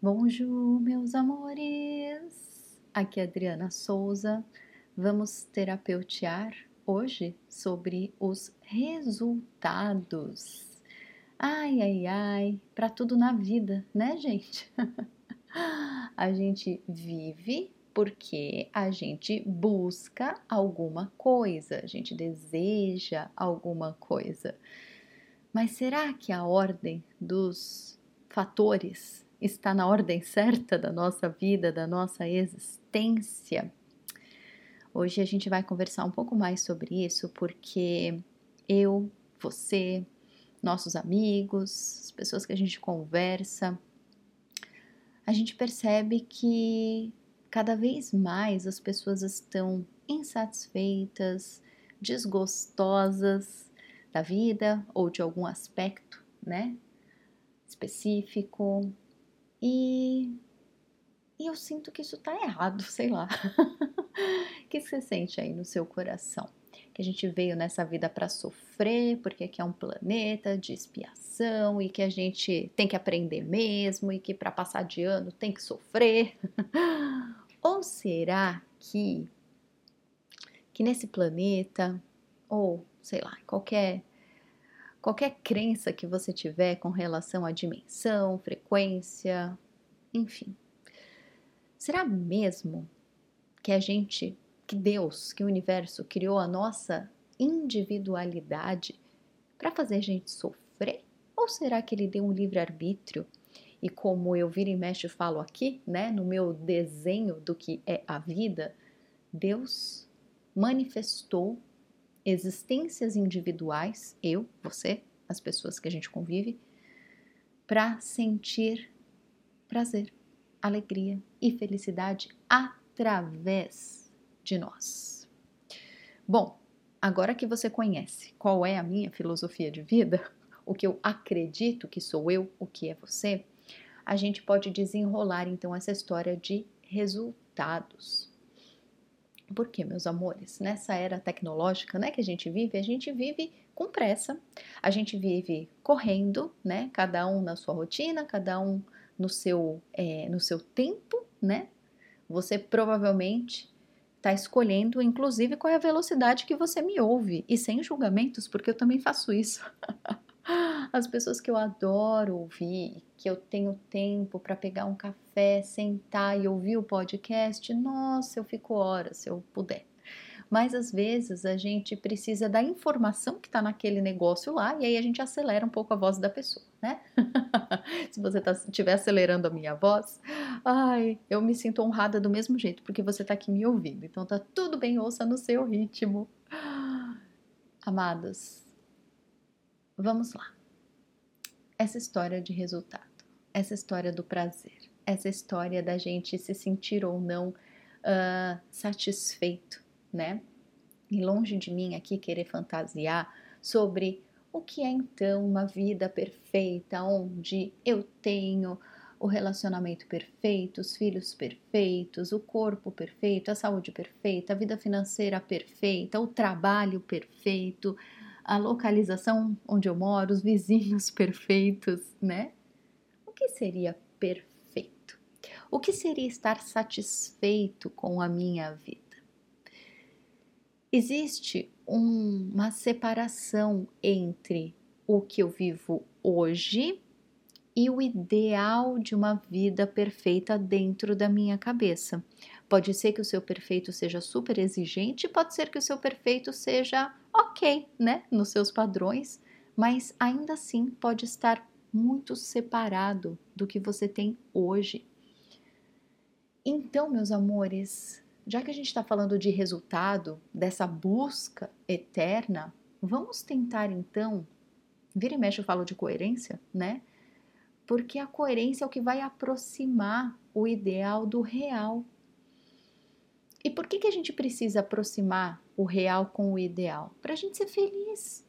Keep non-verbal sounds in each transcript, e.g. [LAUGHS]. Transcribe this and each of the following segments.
Bonjour, meus amores! Aqui é Adriana Souza. Vamos terapeutear hoje sobre os resultados. Ai, ai, ai, para tudo na vida, né, gente? [LAUGHS] a gente vive porque a gente busca alguma coisa, a gente deseja alguma coisa. Mas será que a ordem dos fatores está na ordem certa da nossa vida, da nossa existência? Hoje a gente vai conversar um pouco mais sobre isso porque eu, você, nossos amigos, as pessoas que a gente conversa, a gente percebe que cada vez mais as pessoas estão insatisfeitas, desgostosas da vida ou de algum aspecto, né, específico. E, e eu sinto que isso tá errado, [LAUGHS] sei lá. O que você sente aí no seu coração? Que a gente veio nessa vida para sofrer, porque aqui é um planeta de expiação e que a gente tem que aprender mesmo e que para passar de ano tem que sofrer. [LAUGHS] Ou será que que nesse planeta ou sei lá, qualquer qualquer crença que você tiver com relação à dimensão, frequência, enfim. Será mesmo que a gente, que Deus, que o universo criou a nossa individualidade para fazer a gente sofrer? Ou será que ele deu um livre-arbítrio e como eu vira e mexe falo aqui, né, no meu desenho do que é a vida, Deus manifestou existências individuais, eu, você, as pessoas que a gente convive, para sentir prazer, alegria e felicidade através de nós. Bom, agora que você conhece qual é a minha filosofia de vida, o que eu acredito que sou eu, o que é você, a gente pode desenrolar então essa história de resultados. Por quê, meus amores? Nessa era tecnológica né, que a gente vive, a gente vive com pressa, a gente vive correndo, né? Cada um na sua rotina, cada um no seu, é, no seu tempo, né? Você provavelmente está escolhendo, inclusive, qual é a velocidade que você me ouve, e sem julgamentos, porque eu também faço isso. [LAUGHS] As pessoas que eu adoro ouvir, que eu tenho tempo para pegar um café, sentar e ouvir o podcast, nossa, eu fico horas se eu puder. Mas às vezes a gente precisa da informação que está naquele negócio lá e aí a gente acelera um pouco a voz da pessoa, né? [LAUGHS] se você estiver tá, acelerando a minha voz, ai, eu me sinto honrada do mesmo jeito porque você está aqui me ouvindo. Então tá tudo bem, ouça no seu ritmo. Amados, Vamos lá. Essa história de resultado, essa história do prazer, essa história da gente se sentir ou não uh, satisfeito, né? E longe de mim aqui querer fantasiar sobre o que é então uma vida perfeita, onde eu tenho o relacionamento perfeito, os filhos perfeitos, o corpo perfeito, a saúde perfeita, a vida financeira perfeita, o trabalho perfeito, a localização onde eu moro, os vizinhos [LAUGHS] perfeitos, né? O que seria perfeito? O que seria estar satisfeito com a minha vida? Existe um, uma separação entre o que eu vivo hoje e o ideal de uma vida perfeita dentro da minha cabeça. Pode ser que o seu perfeito seja super exigente, pode ser que o seu perfeito seja ok, né, nos seus padrões, mas ainda assim pode estar muito separado do que você tem hoje. Então, meus amores, já que a gente está falando de resultado, dessa busca eterna, vamos tentar então. Vira e mexe eu falo de coerência, né? Porque a coerência é o que vai aproximar o ideal do real. E por que, que a gente precisa aproximar o real com o ideal? Para a gente ser feliz.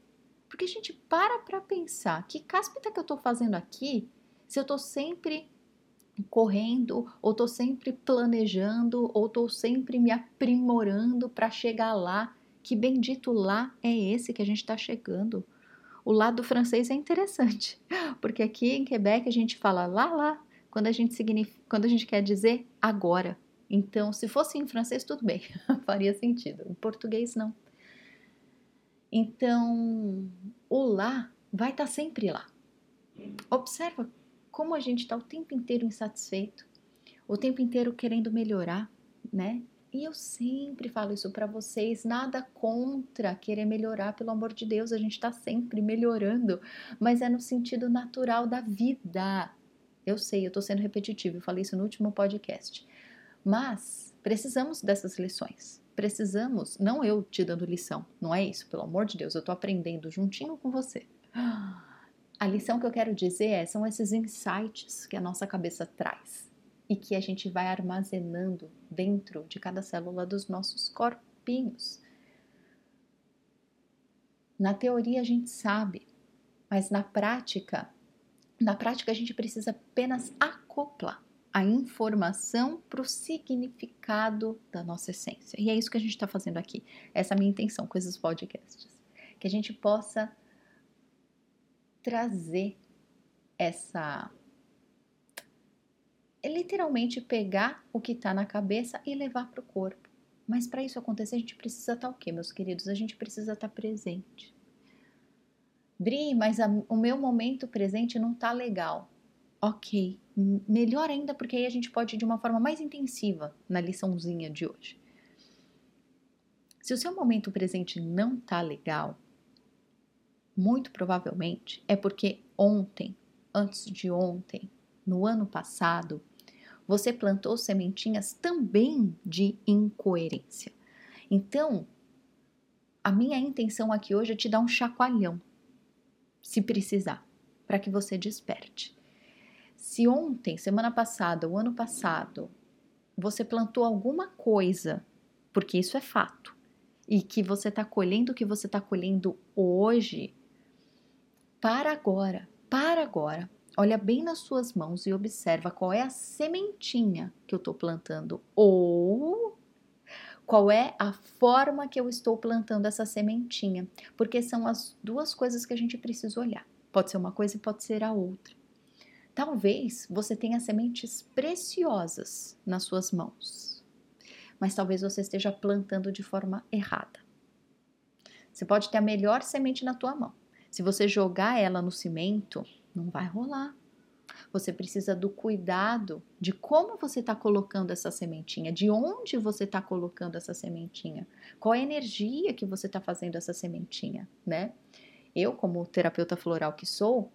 Porque a gente para para pensar que cáspita que eu estou fazendo aqui, se eu estou sempre correndo, ou estou sempre planejando, ou estou sempre me aprimorando para chegar lá. Que bendito lá é esse que a gente está chegando? O lado francês é interessante, [LAUGHS] porque aqui em Quebec a gente fala lá, lá, quando a gente, quando a gente quer dizer agora. Então, se fosse em francês, tudo bem, [LAUGHS] faria sentido. Em português, não. Então, o lá vai estar tá sempre lá. Observa como a gente está o tempo inteiro insatisfeito, o tempo inteiro querendo melhorar, né? E eu sempre falo isso para vocês, nada contra querer melhorar, pelo amor de Deus, a gente está sempre melhorando, mas é no sentido natural da vida. Eu sei, eu estou sendo repetitivo, eu falei isso no último podcast. Mas precisamos dessas lições. Precisamos, não eu te dando lição, não é isso, pelo amor de Deus, eu estou aprendendo juntinho com você. [GASPS] A lição que eu quero dizer é, são esses insights que a nossa cabeça traz e que a gente vai armazenando dentro de cada célula dos nossos corpinhos. Na teoria a gente sabe, mas na prática, na prática a gente precisa apenas acoplar a informação para o significado da nossa essência. E é isso que a gente está fazendo aqui. Essa é a minha intenção com esses podcasts. Que a gente possa trazer essa é literalmente pegar o que está na cabeça e levar para o corpo. Mas para isso acontecer, a gente precisa estar tá o quê, meus queridos? A gente precisa estar tá presente. Dri, mas a, o meu momento presente não está legal. Ok, melhor ainda porque aí a gente pode ir de uma forma mais intensiva na liçãozinha de hoje. Se o seu momento presente não está legal, muito provavelmente é porque ontem, antes de ontem, no ano passado, você plantou sementinhas também de incoerência. Então, a minha intenção aqui hoje é te dar um chacoalhão, se precisar, para que você desperte. Se ontem, semana passada, o ano passado, você plantou alguma coisa, porque isso é fato, e que você está colhendo o que você está colhendo hoje, para agora, para agora, Olha bem nas suas mãos e observa qual é a sementinha que eu estou plantando ou qual é a forma que eu estou plantando essa sementinha, porque são as duas coisas que a gente precisa olhar. Pode ser uma coisa e pode ser a outra. Talvez você tenha sementes preciosas nas suas mãos, mas talvez você esteja plantando de forma errada. Você pode ter a melhor semente na tua mão. Se você jogar ela no cimento, não vai rolar. Você precisa do cuidado de como você está colocando essa sementinha, de onde você está colocando essa sementinha, qual a energia que você está fazendo essa sementinha, né? Eu, como terapeuta floral que sou,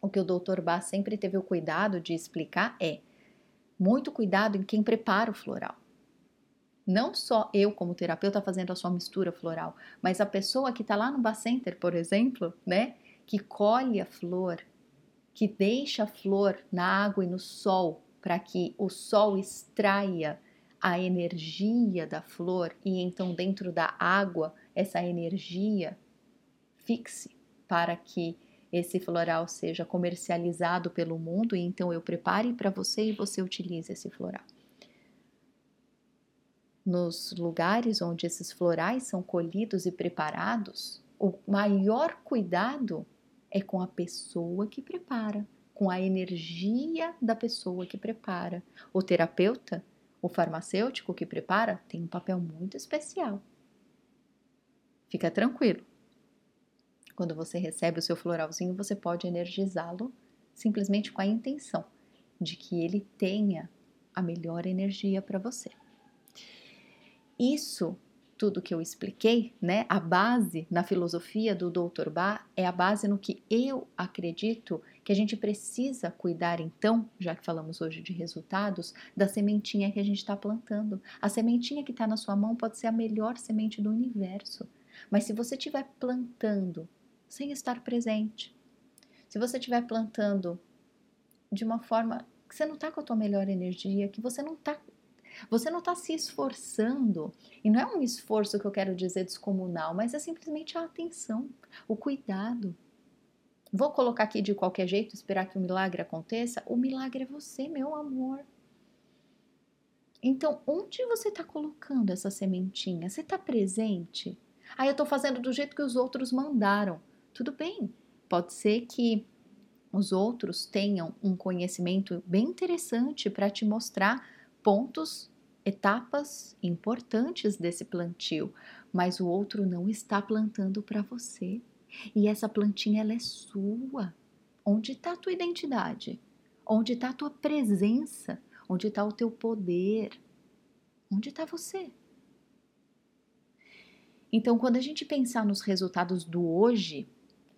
o que o Dr. Bach sempre teve o cuidado de explicar é muito cuidado em quem prepara o floral. Não só eu, como terapeuta, fazendo a sua mistura floral, mas a pessoa que está lá no Bar Center, por exemplo, né? Que colhe a flor, que deixa a flor na água e no sol para que o sol extraia a energia da flor e então dentro da água essa energia fixe para que esse floral seja comercializado pelo mundo e então eu prepare para você e você utilize esse floral. Nos lugares onde esses florais são colhidos e preparados, o maior cuidado é com a pessoa que prepara, com a energia da pessoa que prepara. O terapeuta, o farmacêutico que prepara, tem um papel muito especial. Fica tranquilo. Quando você recebe o seu floralzinho, você pode energizá-lo simplesmente com a intenção de que ele tenha a melhor energia para você. Isso tudo que eu expliquei, né, a base na filosofia do Dr. Bach é a base no que eu acredito que a gente precisa cuidar, então, já que falamos hoje de resultados, da sementinha que a gente está plantando. A sementinha que está na sua mão pode ser a melhor semente do universo, mas se você estiver plantando sem estar presente, se você estiver plantando de uma forma que você não está com a tua melhor energia, que você não está você não está se esforçando, e não é um esforço que eu quero dizer descomunal, mas é simplesmente a atenção, o cuidado. Vou colocar aqui de qualquer jeito, esperar que o milagre aconteça? O milagre é você, meu amor. Então, onde você está colocando essa sementinha? Você está presente? Ah, eu estou fazendo do jeito que os outros mandaram. Tudo bem, pode ser que os outros tenham um conhecimento bem interessante para te mostrar pontos, etapas importantes desse plantio, mas o outro não está plantando para você. E essa plantinha ela é sua. Onde está a tua identidade? Onde está a tua presença? Onde está o teu poder? Onde está você? Então, quando a gente pensar nos resultados do hoje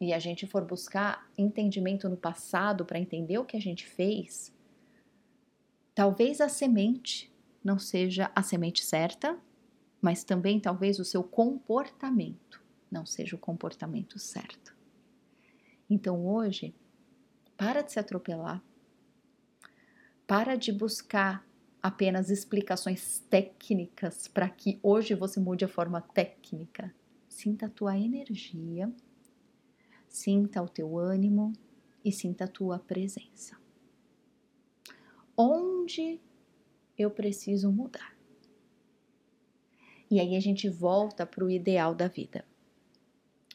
e a gente for buscar entendimento no passado para entender o que a gente fez, talvez a semente não seja a semente certa, mas também talvez o seu comportamento não seja o comportamento certo. Então hoje, para de se atropelar, para de buscar apenas explicações técnicas para que hoje você mude a forma técnica. Sinta a tua energia, sinta o teu ânimo e sinta a tua presença. Onde eu preciso mudar? E aí a gente volta para o ideal da vida.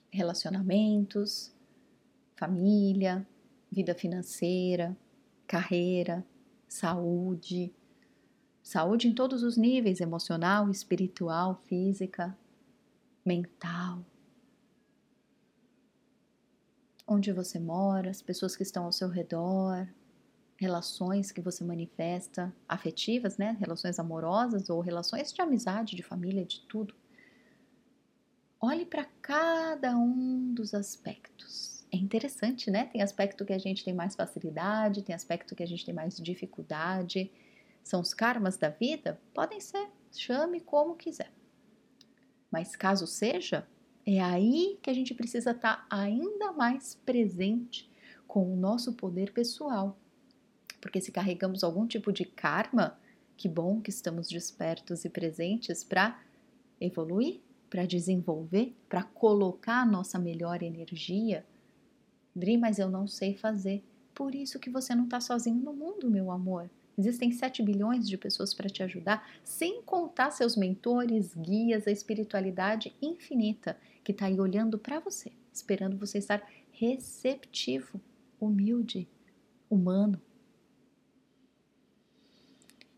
Relacionamentos, família, vida financeira, carreira, saúde, Saúde em todos os níveis: emocional, espiritual, física, mental. Onde você mora, as pessoas que estão ao seu redor, relações que você manifesta, afetivas, né? Relações amorosas ou relações de amizade, de família, de tudo. Olhe para cada um dos aspectos. É interessante, né? Tem aspecto que a gente tem mais facilidade, tem aspecto que a gente tem mais dificuldade são os karmas da vida? Podem ser, chame como quiser. Mas caso seja, é aí que a gente precisa estar ainda mais presente com o nosso poder pessoal. Porque se carregamos algum tipo de karma, que bom que estamos despertos e presentes para evoluir, para desenvolver, para colocar a nossa melhor energia. Dri, mas eu não sei fazer. Por isso que você não está sozinho no mundo, meu amor. Existem 7 bilhões de pessoas para te ajudar, sem contar seus mentores, guias, a espiritualidade infinita que está aí olhando para você, esperando você estar receptivo, humilde, humano.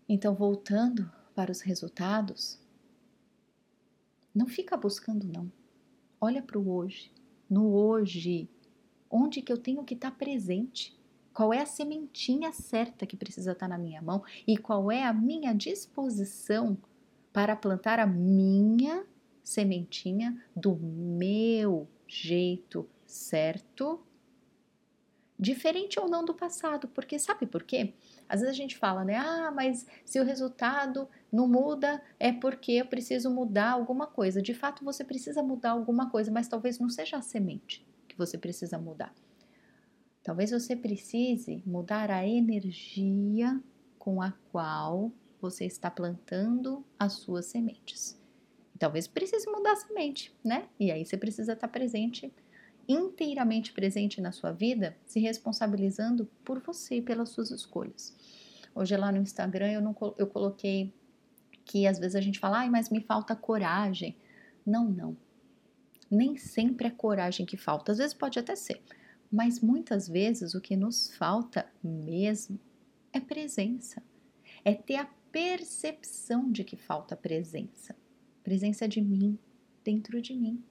Então, voltando para os resultados, não fica buscando não. Olha para o hoje. No hoje, onde que eu tenho que estar presente? qual é a sementinha certa que precisa estar na minha mão e qual é a minha disposição para plantar a minha sementinha do meu jeito certo, diferente ou não do passado, porque sabe por quê? Às vezes a gente fala, né? Ah, mas se o resultado não muda, é porque eu preciso mudar alguma coisa. De fato, você precisa mudar alguma coisa, mas talvez não seja a semente que você precisa mudar. Talvez você precise mudar a energia com a qual você está plantando as suas sementes. Talvez precise mudar a semente, né? E aí você precisa estar presente, inteiramente presente na sua vida, se responsabilizando por você e pelas suas escolhas. Hoje lá no Instagram eu, não, eu coloquei que às vezes a gente fala, ai, mas me falta coragem. Não, não. Nem sempre é coragem que falta. Às vezes pode até ser, mas muitas vezes o que nos falta mesmo é presença, é ter a percepção de que falta presença, presença de mim, dentro de mim.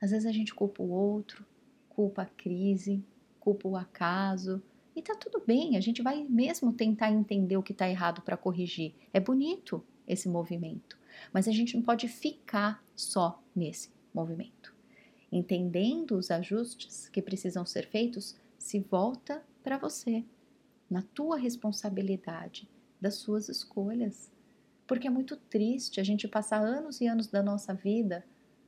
Às vezes a gente culpa o outro, culpa a crise, culpa o acaso, e tá tudo bem, a gente vai mesmo tentar entender o que está errado para corrigir. É bonito esse movimento, mas a gente não pode ficar só nesse movimento entendendo os ajustes que precisam ser feitos, se volta para você, na tua responsabilidade, das suas escolhas. Porque é muito triste a gente passar anos e anos da nossa vida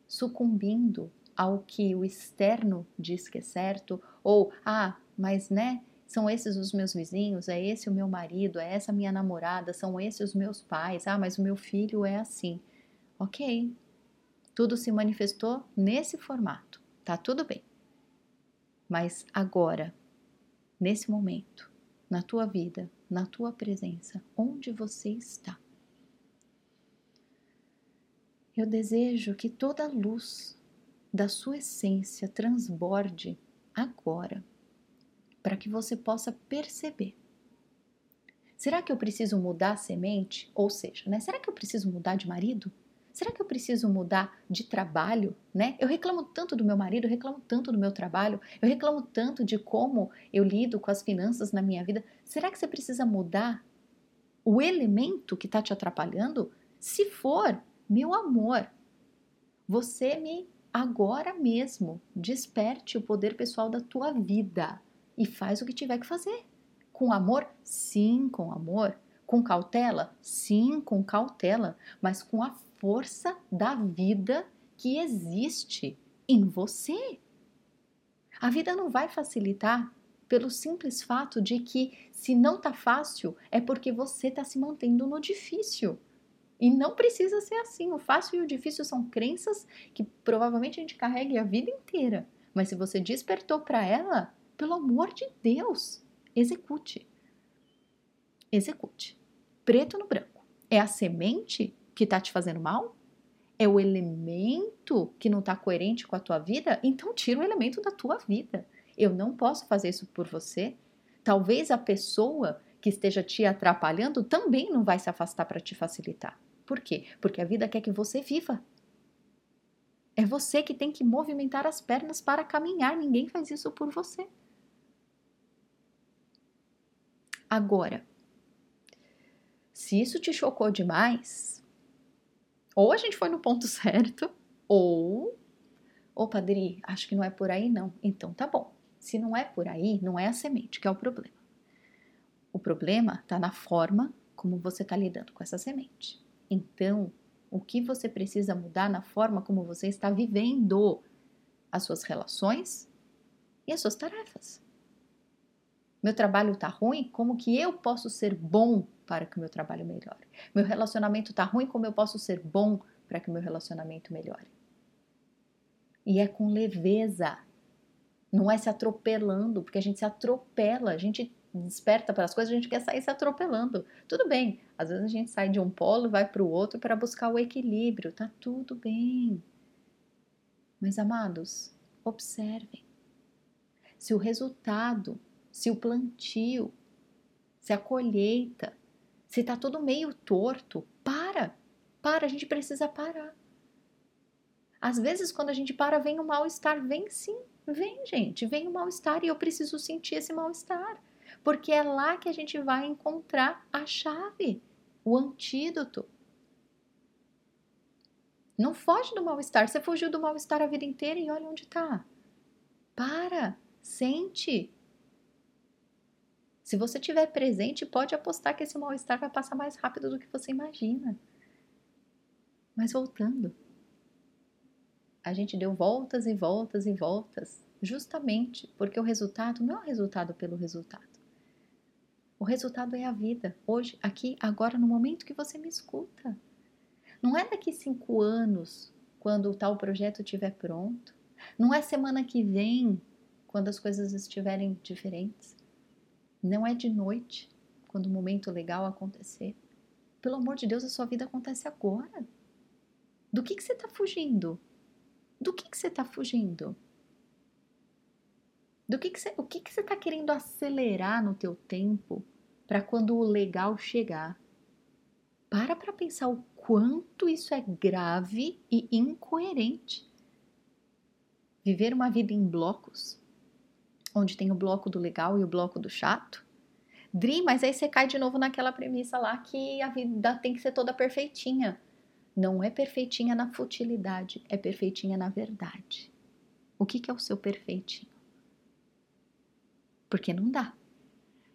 sucumbindo ao que o externo diz que é certo, ou, ah, mas né, são esses os meus vizinhos, é esse o meu marido, é essa minha namorada, são esses os meus pais, ah, mas o meu filho é assim. Ok, tudo se manifestou nesse formato. Tá tudo bem. Mas agora, nesse momento, na tua vida, na tua presença, onde você está? Eu desejo que toda luz da sua essência transborde agora para que você possa perceber. Será que eu preciso mudar a semente? Ou seja, né? Será que eu preciso mudar de marido? Será que eu preciso mudar de trabalho, né? Eu reclamo tanto do meu marido, eu reclamo tanto do meu trabalho, eu reclamo tanto de como eu lido com as finanças na minha vida. Será que você precisa mudar o elemento que está te atrapalhando? Se for, meu amor, você me agora mesmo desperte o poder pessoal da tua vida e faz o que tiver que fazer. Com amor? Sim, com amor. Com cautela? Sim, com cautela, mas com a força da vida que existe em você. A vida não vai facilitar pelo simples fato de que se não tá fácil é porque você está se mantendo no difícil. E não precisa ser assim. O fácil e o difícil são crenças que provavelmente a gente carrega a vida inteira. Mas se você despertou para ela, pelo amor de Deus, execute. Execute. Preto no branco. É a semente que está te fazendo mal? É o elemento que não está coerente com a tua vida? Então tira o elemento da tua vida. Eu não posso fazer isso por você. Talvez a pessoa que esteja te atrapalhando também não vai se afastar para te facilitar. Por quê? Porque a vida quer que você viva. É você que tem que movimentar as pernas para caminhar, ninguém faz isso por você. Agora, se isso te chocou demais, ou a gente foi no ponto [LAUGHS] certo, ou. Ô, Padre, acho que não é por aí, não. Então tá bom. Se não é por aí, não é a semente que é o problema. O problema está na forma como você está lidando com essa semente. Então, o que você precisa mudar na forma como você está vivendo as suas relações e as suas tarefas. Meu trabalho está ruim, como que eu posso ser bom para que o meu trabalho melhore? Meu relacionamento está ruim, como eu posso ser bom para que o meu relacionamento melhore? E é com leveza, não é se atropelando, porque a gente se atropela, a gente desperta para as coisas, a gente quer sair se atropelando. Tudo bem, às vezes a gente sai de um polo e vai para o outro para buscar o equilíbrio, tá tudo bem. Mas amados, observem. Se o resultado, se o plantio, se a colheita, se tá tudo meio torto, para. Para, a gente precisa parar. Às vezes, quando a gente para, vem o mal-estar. Vem sim, vem, gente, vem o mal-estar e eu preciso sentir esse mal-estar porque é lá que a gente vai encontrar a chave, o antídoto. Não foge do mal-estar. Você fugiu do mal-estar a vida inteira e olha onde está. Para, sente. Se você estiver presente, pode apostar que esse mal-estar vai passar mais rápido do que você imagina. Mas voltando, a gente deu voltas e voltas e voltas, justamente porque o resultado não é o resultado pelo resultado. O resultado é a vida, hoje, aqui, agora, no momento que você me escuta. Não é daqui cinco anos, quando o tal projeto estiver pronto. Não é semana que vem, quando as coisas estiverem diferentes. Não é de noite, quando o momento legal acontecer. Pelo amor de Deus, a sua vida acontece agora. Do que, que você está fugindo? Do que, que você está fugindo? Do que, que você, o que, que você está querendo acelerar no teu tempo para quando o legal chegar? Para para pensar o quanto isso é grave e incoerente. Viver uma vida em blocos, onde tem o bloco do legal e o bloco do chato. Dri, mas aí você cai de novo naquela premissa lá que a vida tem que ser toda perfeitinha. Não é perfeitinha na futilidade, é perfeitinha na verdade. O que, que é o seu perfeitinho? Porque não dá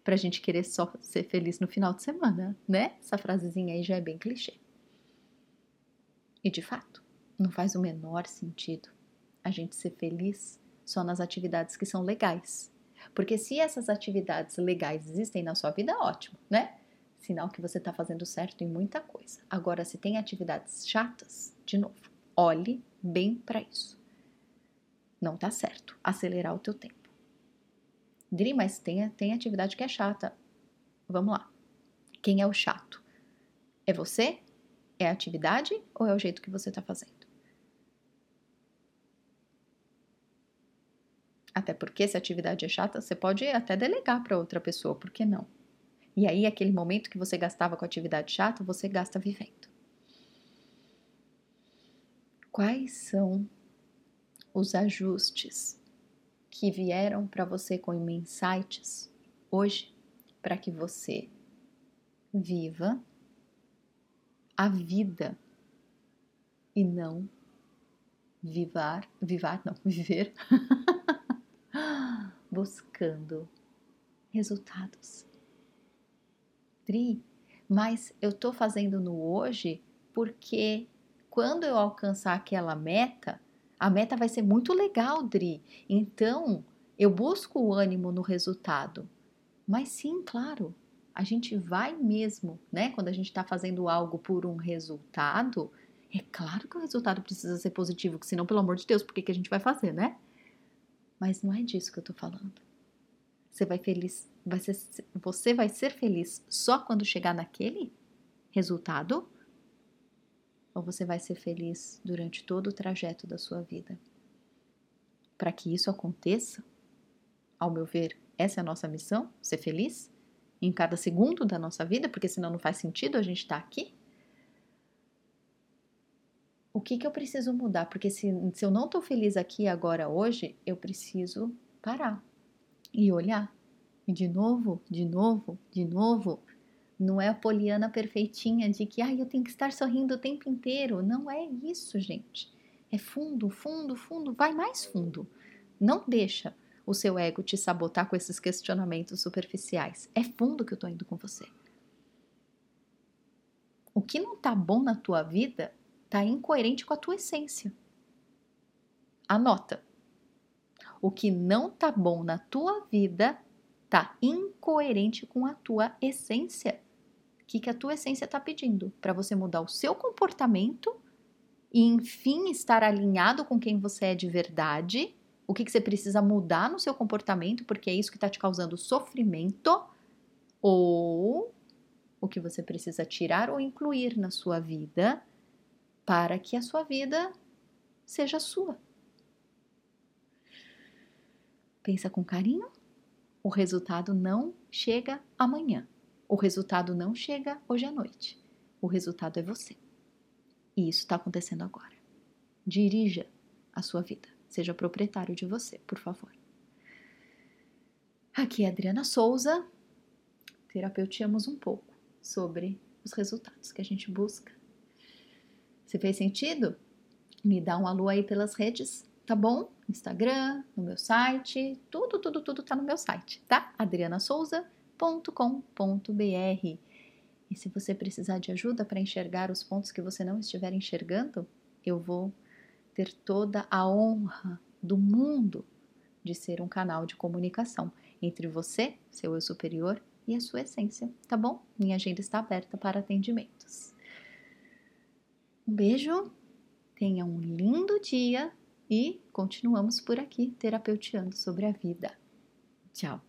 pra gente querer só ser feliz no final de semana, né? Essa frasezinha aí já é bem clichê. E de fato, não faz o menor sentido a gente ser feliz só nas atividades que são legais. Porque se essas atividades legais existem na sua vida, ótimo, né? Sinal que você está fazendo certo em muita coisa. Agora, se tem atividades chatas, de novo, olhe bem para isso. Não tá certo acelerar o teu tempo. Dri, mas tem, tem atividade que é chata. Vamos lá. Quem é o chato? É você? É a atividade ou é o jeito que você está fazendo? Até porque se a atividade é chata, você pode até delegar para outra pessoa, por que não? E aí, aquele momento que você gastava com atividade chata, você gasta vivendo. Quais são os ajustes que vieram para você com insights hoje para que você viva a vida e não vivar, vivar não, [LAUGHS] viver buscando resultados. Dri, mas eu tô fazendo no hoje porque quando eu alcançar aquela meta, a meta vai ser muito legal, Dri. Então, eu busco o ânimo no resultado. Mas sim, claro, a gente vai mesmo, né? Quando a gente está fazendo algo por um resultado, é claro que o resultado precisa ser positivo, que senão, pelo amor de Deus, por que, que a gente vai fazer, né? Mas não é disso que eu tô falando. Você vai feliz, vai ser, você vai ser feliz só quando chegar naquele resultado? Ou você vai ser feliz durante todo o trajeto da sua vida? Para que isso aconteça, ao meu ver, essa é a nossa missão, ser feliz em cada segundo da nossa vida, porque senão não faz sentido a gente estar tá aqui. O que, que eu preciso mudar? Porque se, se eu não estou feliz aqui agora hoje, eu preciso parar e olhar. E de novo, de novo, de novo. Não é a poliana perfeitinha de que ah, eu tenho que estar sorrindo o tempo inteiro. Não é isso, gente. É fundo, fundo, fundo. Vai mais fundo. Não deixa o seu ego te sabotar com esses questionamentos superficiais. É fundo que eu tô indo com você. O que não tá bom na tua vida tá incoerente com a tua essência. Anota. O que não tá bom na tua vida tá incoerente com a tua essência. O que, que a tua essência está pedindo? Para você mudar o seu comportamento e, enfim, estar alinhado com quem você é de verdade o que, que você precisa mudar no seu comportamento, porque é isso que está te causando sofrimento, ou o que você precisa tirar ou incluir na sua vida para que a sua vida seja sua. Pensa com carinho. O resultado não chega amanhã. O resultado não chega hoje à noite. O resultado é você. E isso está acontecendo agora. Dirija a sua vida. Seja proprietário de você, por favor. Aqui é Adriana Souza. Terapeutiamos um pouco sobre os resultados que a gente busca. Se fez sentido? Me dá um alô aí pelas redes, tá bom? Instagram, no meu site, tudo, tudo, tudo tá no meu site, tá? adrianasouza.com.br. E se você precisar de ajuda para enxergar os pontos que você não estiver enxergando, eu vou ter toda a honra do mundo de ser um canal de comunicação entre você, seu eu superior e a sua essência, tá bom? Minha agenda está aberta para atendimentos. Um beijo, tenha um lindo dia e continuamos por aqui terapeuteando sobre a vida. Tchau!